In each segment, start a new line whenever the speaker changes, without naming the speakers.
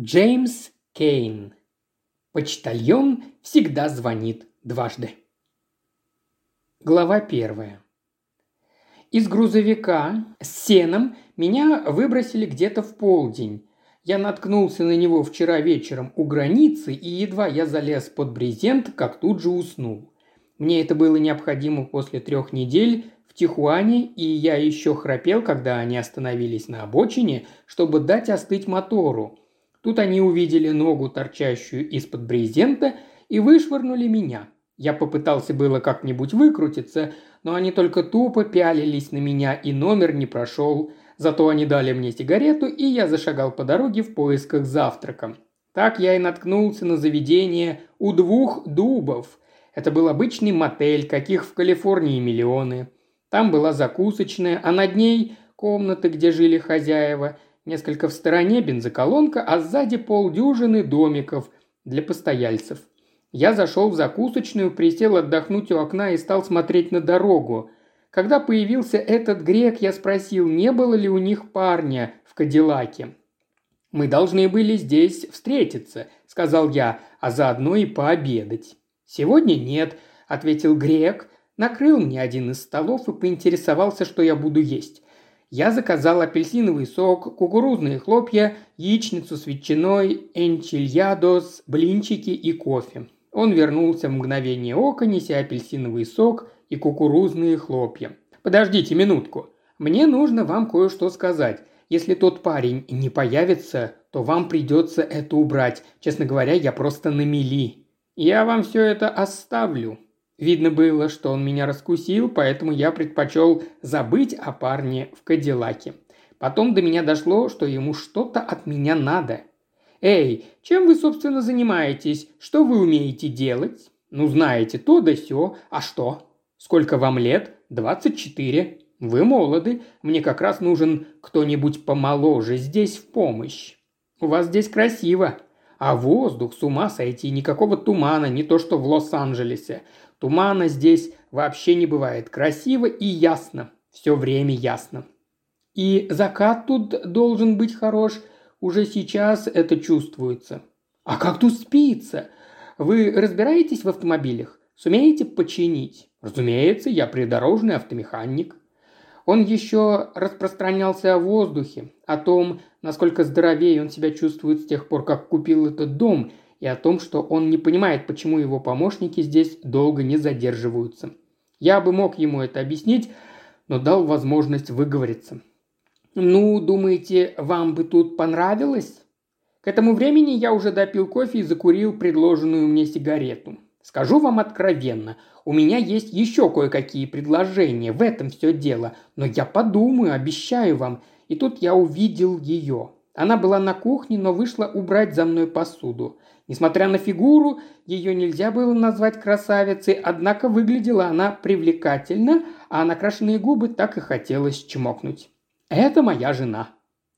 Джеймс Кейн. Почтальон всегда звонит дважды. Глава первая. Из грузовика с сеном меня выбросили где-то в полдень. Я наткнулся на него вчера вечером у границы, и едва я залез под брезент, как тут же уснул. Мне это было необходимо после трех недель в Тихуане, и я еще храпел, когда они остановились на обочине, чтобы дать остыть мотору – Тут они увидели ногу, торчащую из-под брезента, и вышвырнули меня. Я попытался было как-нибудь выкрутиться, но они только тупо пялились на меня, и номер не прошел. Зато они дали мне сигарету, и я зашагал по дороге в поисках завтрака. Так я и наткнулся на заведение у двух дубов. Это был обычный мотель, каких в Калифорнии миллионы. Там была закусочная, а над ней комнаты, где жили хозяева – Несколько в стороне бензоколонка, а сзади полдюжины домиков для постояльцев. Я зашел в закусочную, присел отдохнуть у окна и стал смотреть на дорогу. Когда появился этот грек, я спросил, не было ли у них парня в Кадиллаке. «Мы должны были здесь встретиться», – сказал я, – «а заодно и пообедать». «Сегодня нет», – ответил грек, накрыл мне один из столов и поинтересовался, что я буду есть. Я заказал апельсиновый сок, кукурузные хлопья, яичницу с ветчиной, энчильядос, блинчики и кофе. Он вернулся в мгновение ока, неся апельсиновый сок и кукурузные хлопья. «Подождите минутку. Мне нужно вам кое-что сказать. Если тот парень не появится, то вам придется это убрать. Честно говоря, я просто на мели. Я вам все это оставлю», Видно было, что он меня раскусил, поэтому я предпочел забыть о парне в Кадиллаке. Потом до меня дошло, что ему что-то от меня надо. «Эй, чем вы, собственно, занимаетесь? Что вы умеете делать?» «Ну, знаете, то да сё. А что?» «Сколько вам лет?» «Двадцать четыре». «Вы молоды. Мне как раз нужен кто-нибудь помоложе здесь в помощь. У вас здесь красиво. А воздух, с ума сойти, никакого тумана, не то что в Лос-Анджелесе. Тумана здесь вообще не бывает. Красиво и ясно. Все время ясно. И закат тут должен быть хорош. Уже сейчас это чувствуется. А как тут спится? Вы разбираетесь в автомобилях? Сумеете починить? Разумеется, я придорожный автомеханик. Он еще распространялся о воздухе, о том, насколько здоровее он себя чувствует с тех пор, как купил этот дом, и о том, что он не понимает, почему его помощники здесь долго не задерживаются. Я бы мог ему это объяснить, но дал возможность выговориться. «Ну, думаете, вам бы тут понравилось?» К этому времени я уже допил кофе и закурил предложенную мне сигарету. Скажу вам откровенно, у меня есть еще кое-какие предложения, в этом все дело, но я подумаю, обещаю вам. И тут я увидел ее. Она была на кухне, но вышла убрать за мной посуду. Несмотря на фигуру, ее нельзя было назвать красавицей, однако выглядела она привлекательно, а накрашенные губы так и хотелось чмокнуть. «Это моя жена».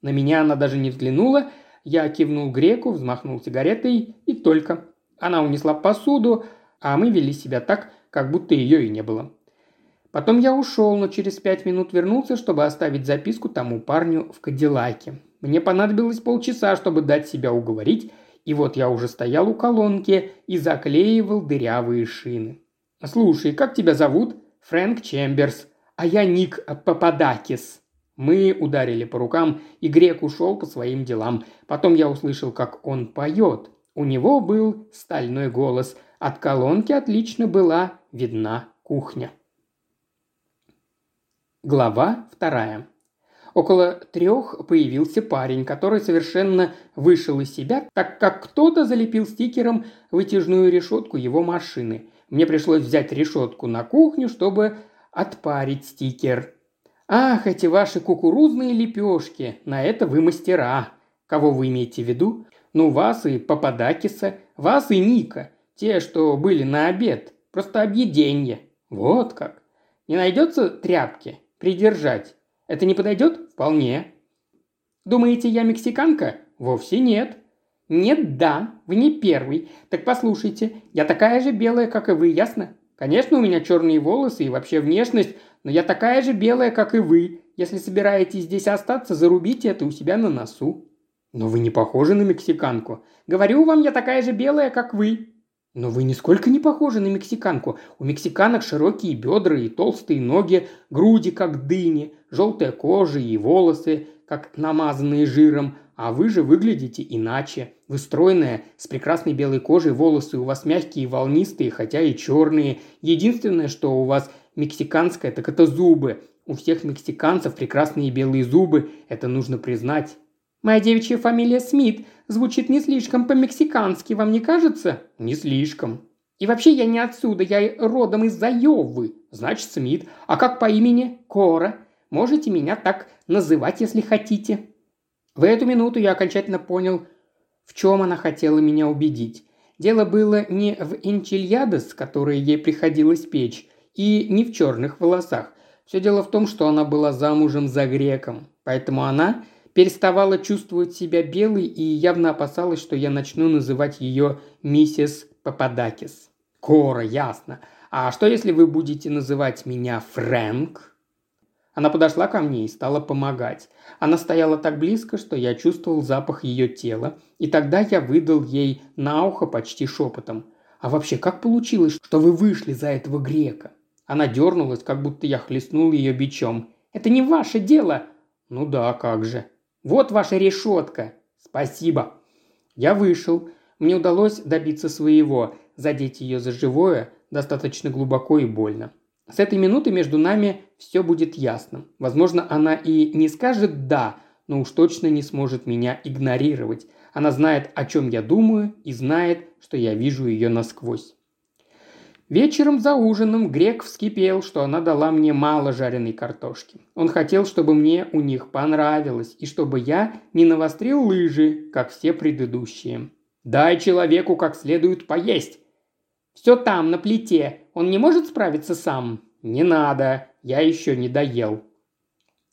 На меня она даже не взглянула, я кивнул греку, взмахнул сигаретой и только. Она унесла посуду, а мы вели себя так, как будто ее и не было. Потом я ушел, но через пять минут вернулся, чтобы оставить записку тому парню в Кадиллаке. Мне понадобилось полчаса, чтобы дать себя уговорить, и вот я уже стоял у колонки и заклеивал дырявые шины. «Слушай, как тебя зовут?» «Фрэнк Чемберс. А я Ник Пападакис». Мы ударили по рукам, и грек ушел по своим делам. Потом я услышал, как он поет. У него был стальной голос. От колонки отлично была видна кухня. Глава вторая. Около трех появился парень, который совершенно вышел из себя, так как кто-то залепил стикером вытяжную решетку его машины. Мне пришлось взять решетку на кухню, чтобы отпарить стикер. «Ах, эти ваши кукурузные лепешки! На это вы мастера!» «Кого вы имеете в виду?» «Ну, вас и Пападакиса, вас и Ника. Те, что были на обед. Просто объеденье. Вот как. Не найдется тряпки? Придержать. Это не подойдет? Вполне. Думаете, я мексиканка? Вовсе нет. Нет, да, вы не первый. Так послушайте, я такая же белая, как и вы, ясно? Конечно, у меня черные волосы и вообще внешность, но я такая же белая, как и вы. Если собираетесь здесь остаться, зарубите это у себя на носу. «Но вы не похожи на мексиканку. Говорю вам, я такая же белая, как вы». «Но вы нисколько не похожи на мексиканку. У мексиканок широкие бедра и толстые ноги, груди, как дыни, желтая кожа и волосы, как намазанные жиром, а вы же выглядите иначе. Вы стройная, с прекрасной белой кожей, волосы у вас мягкие и волнистые, хотя и черные. Единственное, что у вас мексиканское, так это зубы. У всех мексиканцев прекрасные белые зубы, это нужно признать. Моя девичья фамилия Смит звучит не слишком по-мексикански, вам не кажется? Не слишком. И вообще я не отсюда, я родом из Айовы. Значит, Смит. А как по имени? Кора. Можете меня так называть, если хотите. В эту минуту я окончательно понял, в чем она хотела меня убедить. Дело было не в энчильядос, которые ей приходилось печь, и не в черных волосах. Все дело в том, что она была замужем за греком, поэтому она переставала чувствовать себя белой и явно опасалась, что я начну называть ее миссис Пападакис. Кора, ясно. А что если вы будете называть меня Фрэнк? Она подошла ко мне и стала помогать. Она стояла так близко, что я чувствовал запах ее тела, и тогда я выдал ей на ухо почти шепотом. «А вообще, как получилось, что вы вышли за этого грека?» Она дернулась, как будто я хлестнул ее бичом. «Это не ваше дело!» «Ну да, как же!» «Вот ваша решетка!» «Спасибо!» Я вышел. Мне удалось добиться своего, задеть ее за живое, достаточно глубоко и больно. С этой минуты между нами все будет ясно. Возможно, она и не скажет «да», но уж точно не сможет меня игнорировать. Она знает, о чем я думаю, и знает, что я вижу ее насквозь. Вечером за ужином Грек вскипел, что она дала мне мало жареной картошки. Он хотел, чтобы мне у них понравилось, и чтобы я не навострил лыжи, как все предыдущие. «Дай человеку как следует поесть!» «Все там, на плите. Он не может справиться сам?» «Не надо. Я еще не доел».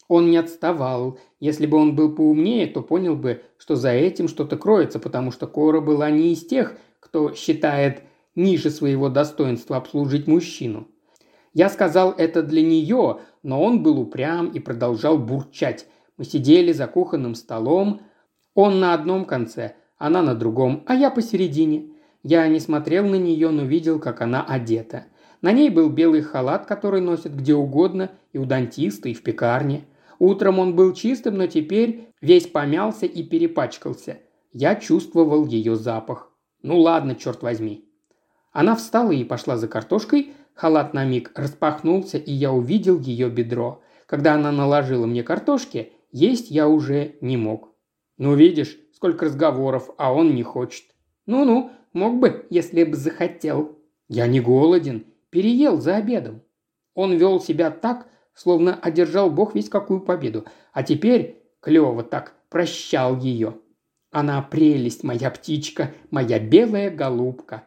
Он не отставал. Если бы он был поумнее, то понял бы, что за этим что-то кроется, потому что Кора была не из тех, кто считает ниже своего достоинства обслужить мужчину. Я сказал это для нее, но он был упрям и продолжал бурчать. Мы сидели за кухонным столом, он на одном конце, она на другом, а я посередине. Я не смотрел на нее, но видел, как она одета. На ней был белый халат, который носят где угодно, и у дантиста, и в пекарне. Утром он был чистым, но теперь весь помялся и перепачкался. Я чувствовал ее запах. Ну ладно, черт возьми. Она встала и пошла за картошкой, халат на миг распахнулся, и я увидел ее бедро. Когда она наложила мне картошки, есть я уже не мог. Ну, видишь, сколько разговоров, а он не хочет. Ну-ну, мог бы, если бы захотел. Я не голоден, переел за обедом. Он вел себя так, словно одержал бог весь какую победу, а теперь клево так прощал ее. Она прелесть, моя птичка, моя белая голубка.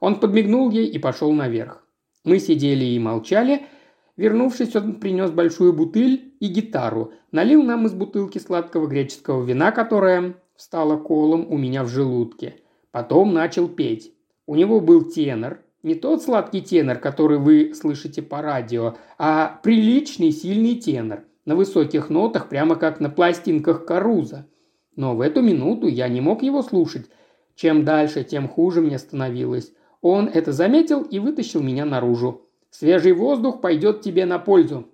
Он подмигнул ей и пошел наверх. Мы сидели и молчали. Вернувшись, он принес большую бутыль и гитару. Налил нам из бутылки сладкого греческого вина, которое встало колом у меня в желудке. Потом начал петь. У него был тенор. Не тот сладкий тенор, который вы слышите по радио, а приличный сильный тенор. На высоких нотах, прямо как на пластинках Каруза. Но в эту минуту я не мог его слушать. Чем дальше, тем хуже мне становилось. Он это заметил и вытащил меня наружу. «Свежий воздух пойдет тебе на пользу».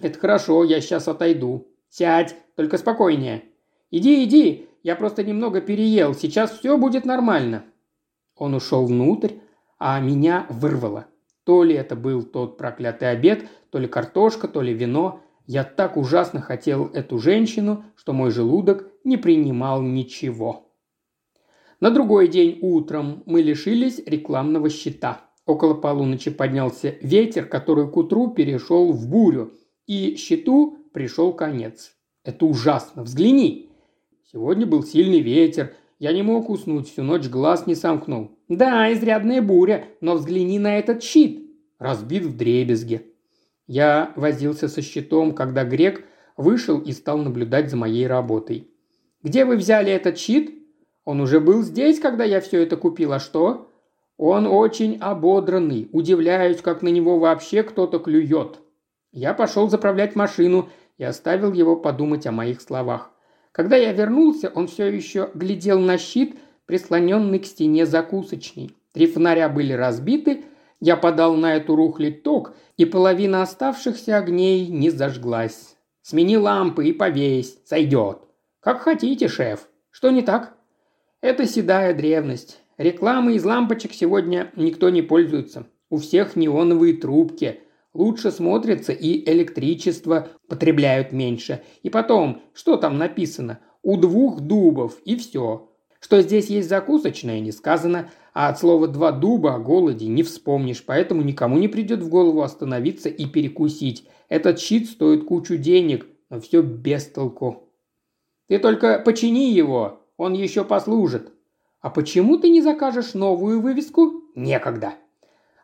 «Это хорошо, я сейчас отойду». «Сядь, только спокойнее». «Иди, иди, я просто немного переел, сейчас все будет нормально». Он ушел внутрь, а меня вырвало. То ли это был тот проклятый обед, то ли картошка, то ли вино. Я так ужасно хотел эту женщину, что мой желудок не принимал ничего. На другой день утром мы лишились рекламного щита. Около полуночи поднялся ветер, который к утру перешел в бурю, и щиту пришел конец. Это ужасно. Взгляни. Сегодня был сильный ветер. Я не мог уснуть, всю ночь глаз не сомкнул. Да, изрядная буря, но взгляни на этот щит. Разбит в дребезге. Я возился со щитом, когда грек вышел и стал наблюдать за моей работой. «Где вы взяли этот щит?» Он уже был здесь, когда я все это купил, а что? Он очень ободранный. Удивляюсь, как на него вообще кто-то клюет. Я пошел заправлять машину и оставил его подумать о моих словах. Когда я вернулся, он все еще глядел на щит, прислоненный к стене закусочной. Три фонаря были разбиты, я подал на эту рухлядь ток, и половина оставшихся огней не зажглась. Смени лампы и повесь, сойдет. Как хотите, шеф. Что не так? Это седая древность. Рекламы из лампочек сегодня никто не пользуется. У всех неоновые трубки. Лучше смотрятся и электричество потребляют меньше. И потом, что там написано? У двух дубов и все. Что здесь есть закусочная, не сказано, а от слова «два дуба» о голоде не вспомнишь, поэтому никому не придет в голову остановиться и перекусить. Этот щит стоит кучу денег, но все без толку. Ты только почини его, он еще послужит. А почему ты не закажешь новую вывеску? Некогда.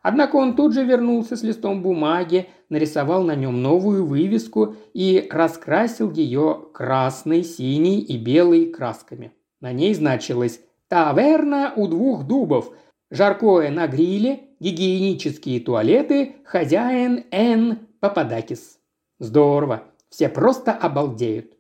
Однако он тут же вернулся с листом бумаги, нарисовал на нем новую вывеску и раскрасил ее красной, синей и белой красками. На ней значилось «Таверна у двух дубов», «Жаркое на гриле», «Гигиенические туалеты», «Хозяин Н. Пападакис». Здорово, все просто обалдеют.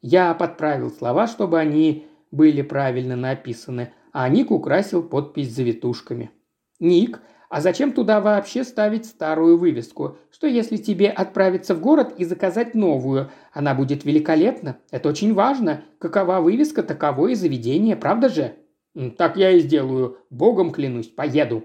Я подправил слова, чтобы они были правильно написаны, а Ник украсил подпись завитушками. «Ник, а зачем туда вообще ставить старую вывеску? Что если тебе отправиться в город и заказать новую? Она будет великолепна. Это очень важно. Какова вывеска, таково и заведение, правда же? Так я и сделаю. Богом клянусь, поеду.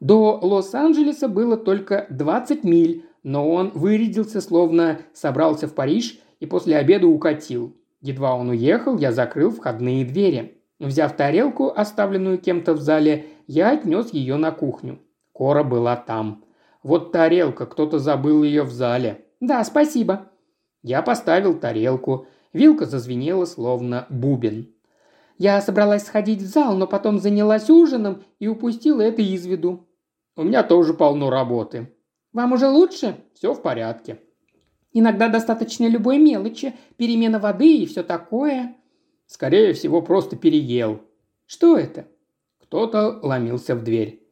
До Лос-Анджелеса было только 20 миль, но он вырядился, словно собрался в Париж и после обеда укатил. Едва он уехал, я закрыл входные двери. Взяв тарелку, оставленную кем-то в зале, я отнес ее на кухню. Кора была там. Вот тарелка, кто-то забыл ее в зале. Да, спасибо. Я поставил тарелку. Вилка зазвенела, словно бубен. Я собралась сходить в зал, но потом занялась ужином и упустила это из виду. У меня тоже полно работы. Вам уже лучше? Все в порядке. Иногда достаточно любой мелочи, перемена воды и все такое. Скорее всего, просто переел. Что это? Кто-то ломился в дверь.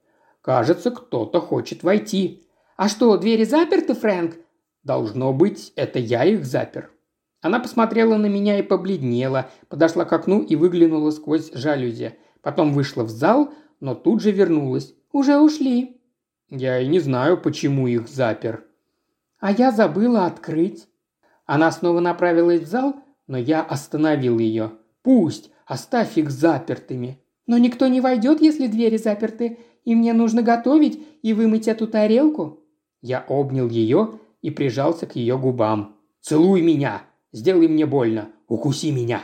Кажется, кто-то хочет войти. А что, двери заперты, Фрэнк? Должно быть, это я их запер. Она посмотрела на меня и побледнела, подошла к окну и выглянула сквозь жалюзи. Потом вышла в зал, но тут же вернулась. «Уже ушли». «Я и не знаю, почему их запер». «А я забыла открыть». Она снова направилась в зал, но я остановил ее. «Пусть, оставь их запертыми. Но никто не войдет, если двери заперты, и мне нужно готовить и вымыть эту тарелку». Я обнял ее и прижался к ее губам. «Целуй меня! Сделай мне больно! Укуси меня!»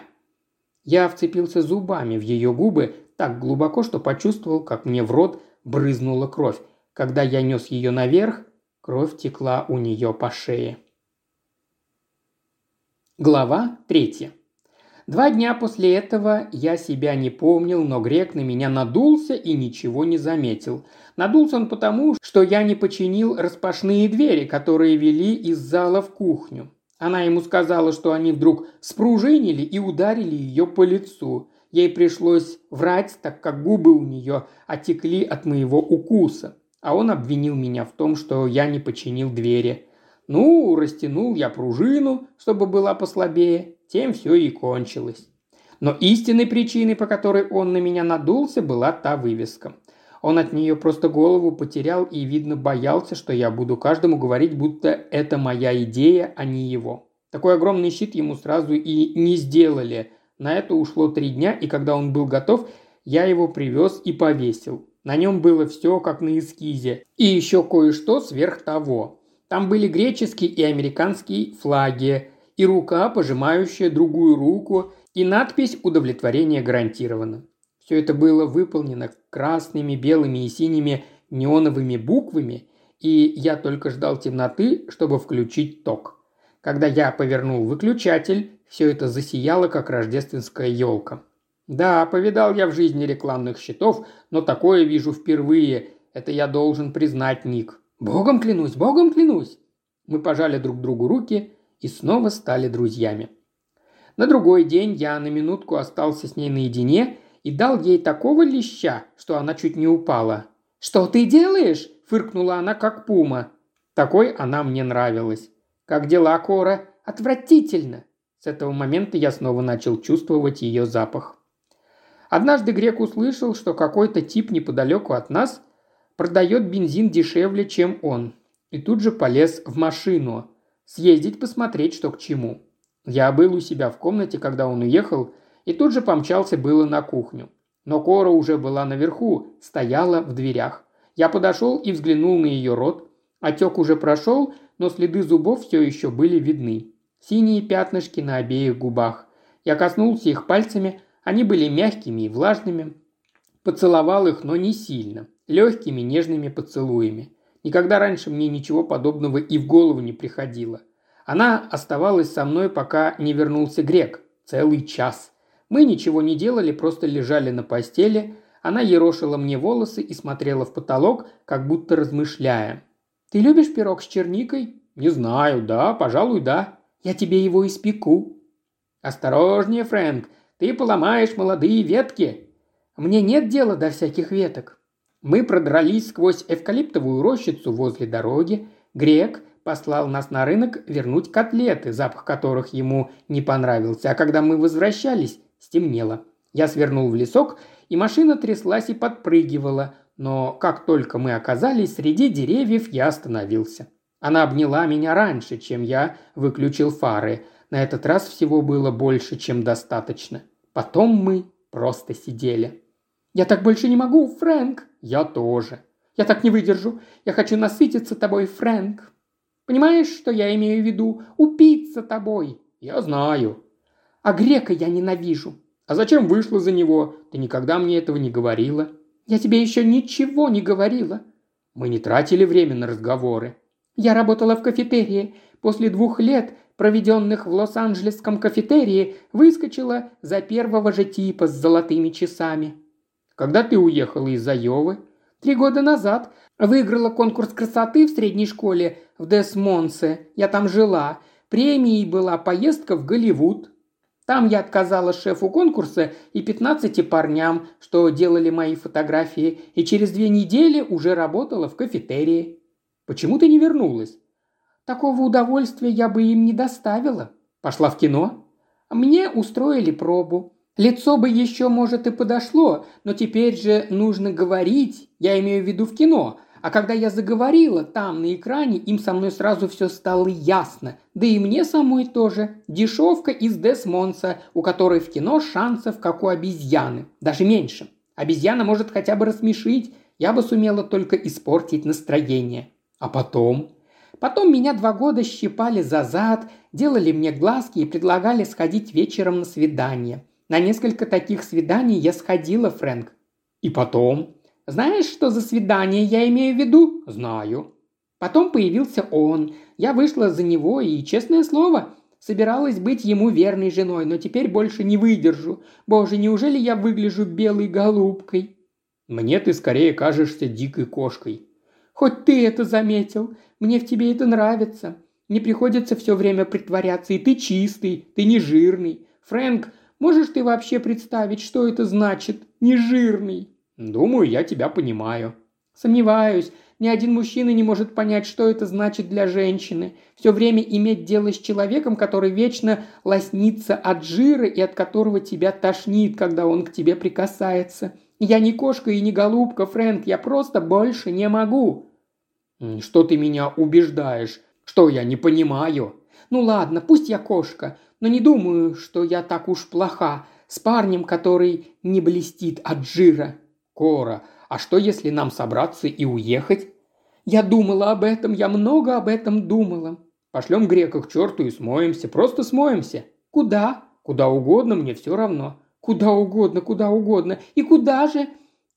Я вцепился зубами в ее губы так глубоко, что почувствовал, как мне в рот брызнула кровь. Когда я нес ее наверх, кровь текла у нее по шее. Глава третья. Два дня после этого я себя не помнил, но грек на меня надулся и ничего не заметил. Надулся он потому, что я не починил распашные двери, которые вели из зала в кухню. Она ему сказала, что они вдруг спружинили и ударили ее по лицу. Ей пришлось врать, так как губы у нее отекли от моего укуса. А он обвинил меня в том, что я не починил двери. Ну, растянул я пружину, чтобы была послабее, тем все и кончилось. Но истинной причиной, по которой он на меня надулся, была та вывеска. Он от нее просто голову потерял и, видно, боялся, что я буду каждому говорить, будто это моя идея, а не его. Такой огромный щит ему сразу и не сделали. На это ушло три дня, и когда он был готов, я его привез и повесил. На нем было все как на эскизе. И еще кое-что сверх того. Там были греческие и американские флаги, и рука, пожимающая другую руку, и надпись «Удовлетворение гарантировано». Все это было выполнено красными, белыми и синими неоновыми буквами, и я только ждал темноты, чтобы включить ток. Когда я повернул выключатель, все это засияло, как рождественская елка. Да, повидал я в жизни рекламных щитов, но такое вижу впервые. Это я должен признать, Ник. Богом клянусь, богом клянусь. Мы пожали друг другу руки, и снова стали друзьями. На другой день я на минутку остался с ней наедине и дал ей такого леща, что она чуть не упала. «Что ты делаешь?» – фыркнула она, как пума. Такой она мне нравилась. «Как дела, Кора?» «Отвратительно!» С этого момента я снова начал чувствовать ее запах. Однажды грек услышал, что какой-то тип неподалеку от нас продает бензин дешевле, чем он. И тут же полез в машину. Съездить посмотреть, что к чему. Я был у себя в комнате, когда он уехал, и тут же помчался было на кухню. Но Кора уже была наверху, стояла в дверях. Я подошел и взглянул на ее рот. Отек уже прошел, но следы зубов все еще были видны. Синие пятнышки на обеих губах. Я коснулся их пальцами, они были мягкими и влажными. Поцеловал их, но не сильно. Легкими, нежными поцелуями. Никогда раньше мне ничего подобного и в голову не приходило. Она оставалась со мной, пока не вернулся грек. Целый час. Мы ничего не делали, просто лежали на постели. Она ерошила мне волосы и смотрела в потолок, как будто размышляя. «Ты любишь пирог с черникой?» «Не знаю, да, пожалуй, да. Я тебе его испеку». «Осторожнее, Фрэнк, ты поломаешь молодые ветки». «Мне нет дела до всяких веток». Мы продрались сквозь эвкалиптовую рощицу возле дороги. Грек послал нас на рынок вернуть котлеты, запах которых ему не понравился. А когда мы возвращались, стемнело. Я свернул в лесок, и машина тряслась и подпрыгивала, но как только мы оказались среди деревьев, я остановился. Она обняла меня раньше, чем я выключил фары. На этот раз всего было больше, чем достаточно. Потом мы просто сидели. «Я так больше не могу, Фрэнк!» «Я тоже!» «Я так не выдержу! Я хочу насытиться тобой, Фрэнк!» «Понимаешь, что я имею в виду? Упиться тобой!» «Я знаю!» «А грека я ненавижу!» «А зачем вышла за него? Ты никогда мне этого не говорила!» «Я тебе еще ничего не говорила!» «Мы не тратили время на разговоры!» «Я работала в кафетерии. После двух лет проведенных в Лос-Анджелесском кафетерии, выскочила за первого же типа с золотыми часами. Когда ты уехала из Айовы? Три года назад. Выиграла конкурс красоты в средней школе в Десмонсе. Я там жила. Премией была поездка в Голливуд. Там я отказала шефу конкурса и 15 парням, что делали мои фотографии, и через две недели уже работала в кафетерии. Почему ты не вернулась? Такого удовольствия я бы им не доставила. Пошла в кино? Мне устроили пробу. Лицо бы еще, может, и подошло, но теперь же нужно говорить, я имею в виду в кино. А когда я заговорила там, на экране, им со мной сразу все стало ясно. Да и мне самой тоже. Дешевка из Десмонса, у которой в кино шансов, как у обезьяны. Даже меньше. Обезьяна может хотя бы рассмешить, я бы сумела только испортить настроение. А потом? Потом меня два года щипали за зад, делали мне глазки и предлагали сходить вечером на свидание. На несколько таких свиданий я сходила, Фрэнк. И потом? Знаешь, что за свидание я имею в виду? Знаю. Потом появился он. Я вышла за него и, честное слово, собиралась быть ему верной женой, но теперь больше не выдержу. Боже, неужели я выгляжу белой голубкой? Мне ты скорее кажешься дикой кошкой. Хоть ты это заметил. Мне в тебе это нравится. Не приходится все время притворяться, и ты чистый, ты не жирный. Фрэнк, Можешь ты вообще представить, что это значит «нежирный»?» «Думаю, я тебя понимаю». «Сомневаюсь. Ни один мужчина не может понять, что это значит для женщины. Все время иметь дело с человеком, который вечно лоснится от жира и от которого тебя тошнит, когда он к тебе прикасается. Я не кошка и не голубка, Фрэнк, я просто больше не могу». «Что ты меня убеждаешь? Что я не понимаю?» «Ну ладно, пусть я кошка, но не думаю, что я так уж плоха с парнем, который не блестит от жира. Кора, а что если нам собраться и уехать? Я думала об этом, я много об этом думала. Пошлем грека к черту и смоемся, просто смоемся. Куда? Куда угодно, мне все равно. Куда угодно, куда угодно. И куда же?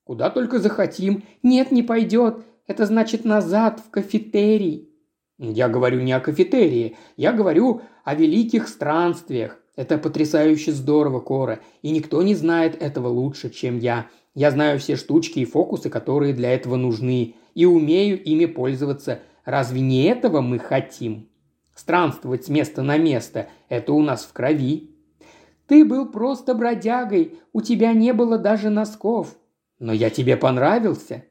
Куда только захотим. Нет, не пойдет. Это значит назад, в кафетерий. Я говорю не о кафетерии, я говорю о великих странствиях. Это потрясающе здорово, Кора, и никто не знает этого лучше, чем я. Я знаю все штучки и фокусы, которые для этого нужны, и умею ими пользоваться. Разве не этого мы хотим? Странствовать с места на место – это у нас в крови. Ты был просто бродягой, у тебя не было даже носков. Но я тебе понравился.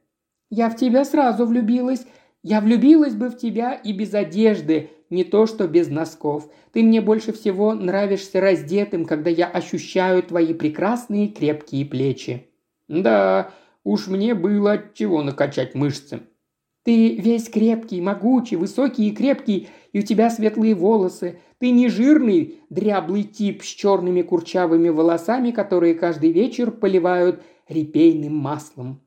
Я в тебя сразу влюбилась, я влюбилась бы в тебя и без одежды, не то что без носков. Ты мне больше всего нравишься раздетым, когда я ощущаю твои прекрасные крепкие плечи». «Да, уж мне было от чего накачать мышцы». «Ты весь крепкий, могучий, высокий и крепкий, и у тебя светлые волосы. Ты не жирный, дряблый тип с черными курчавыми волосами, которые каждый вечер поливают репейным маслом».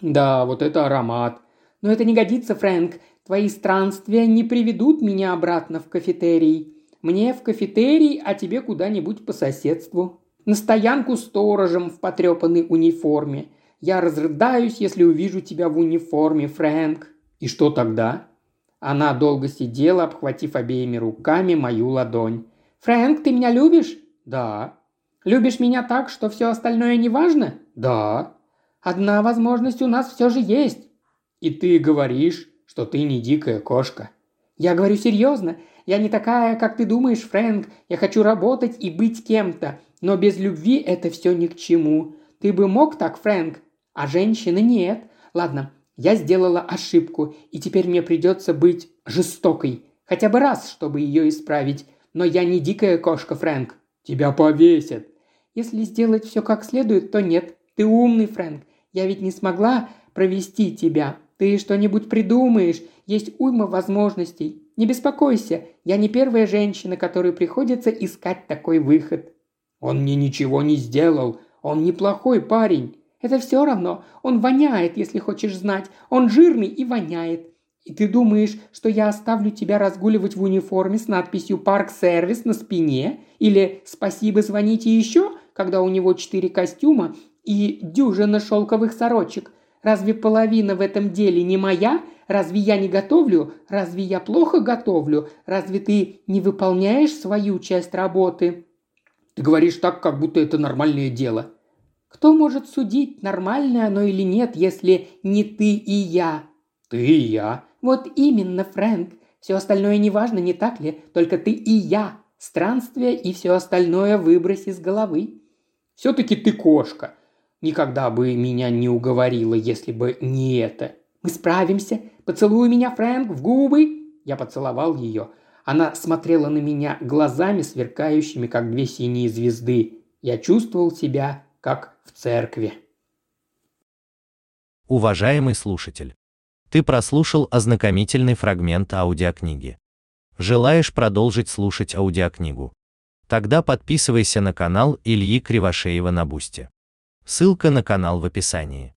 «Да, вот это аромат». «Но это не годится, Фрэнк. Твои странствия не приведут меня обратно в кафетерий. Мне в кафетерий, а тебе куда-нибудь по соседству. На стоянку сторожем в потрепанной униформе. Я разрыдаюсь, если увижу тебя в униформе, Фрэнк». «И что тогда?» Она долго сидела, обхватив обеими руками мою ладонь. «Фрэнк, ты меня любишь?» «Да». «Любишь меня так, что все остальное не важно?» «Да». «Одна возможность у нас все же есть». «И ты говоришь, что ты не дикая кошка». «Я говорю серьезно. Я не такая, как ты думаешь, Фрэнк. Я хочу работать и быть кем-то. Но без любви это все ни к чему. Ты бы мог так, Фрэнк? А женщины нет. Ладно, я сделала ошибку, и теперь мне придется быть жестокой. Хотя бы раз, чтобы ее исправить. Но я не дикая кошка, Фрэнк. Тебя повесят. Если сделать все как следует, то нет. Ты умный, Фрэнк. Я ведь не смогла провести тебя. Ты что-нибудь придумаешь. Есть уйма возможностей. Не беспокойся. Я не первая женщина, которой приходится искать такой выход. Он мне ничего не сделал. Он неплохой парень. Это все равно. Он воняет, если хочешь знать. Он жирный и воняет. И ты думаешь, что я оставлю тебя разгуливать в униформе с надписью «Парк-сервис» на спине? Или «Спасибо, звоните еще», когда у него четыре костюма и дюжина шелковых сорочек? Разве половина в этом деле не моя? Разве я не готовлю? Разве я плохо готовлю? Разве ты не выполняешь свою часть работы?» «Ты говоришь так, как будто это нормальное дело», кто может судить, нормальное оно или нет, если не ты и я?» «Ты и я». «Вот именно, Фрэнк. Все остальное не важно, не так ли? Только ты и я. Странствие и все остальное выбрось из головы». «Все-таки ты кошка. Никогда бы меня не уговорила, если бы не это». «Мы справимся. Поцелуй меня, Фрэнк, в губы». Я поцеловал ее. Она смотрела на меня глазами, сверкающими, как две синие звезды. Я чувствовал себя как в церкви.
Уважаемый слушатель, ты прослушал ознакомительный фрагмент аудиокниги. Желаешь продолжить слушать аудиокнигу? Тогда подписывайся на канал Ильи Кривошеева на Бусте. Ссылка на канал в описании.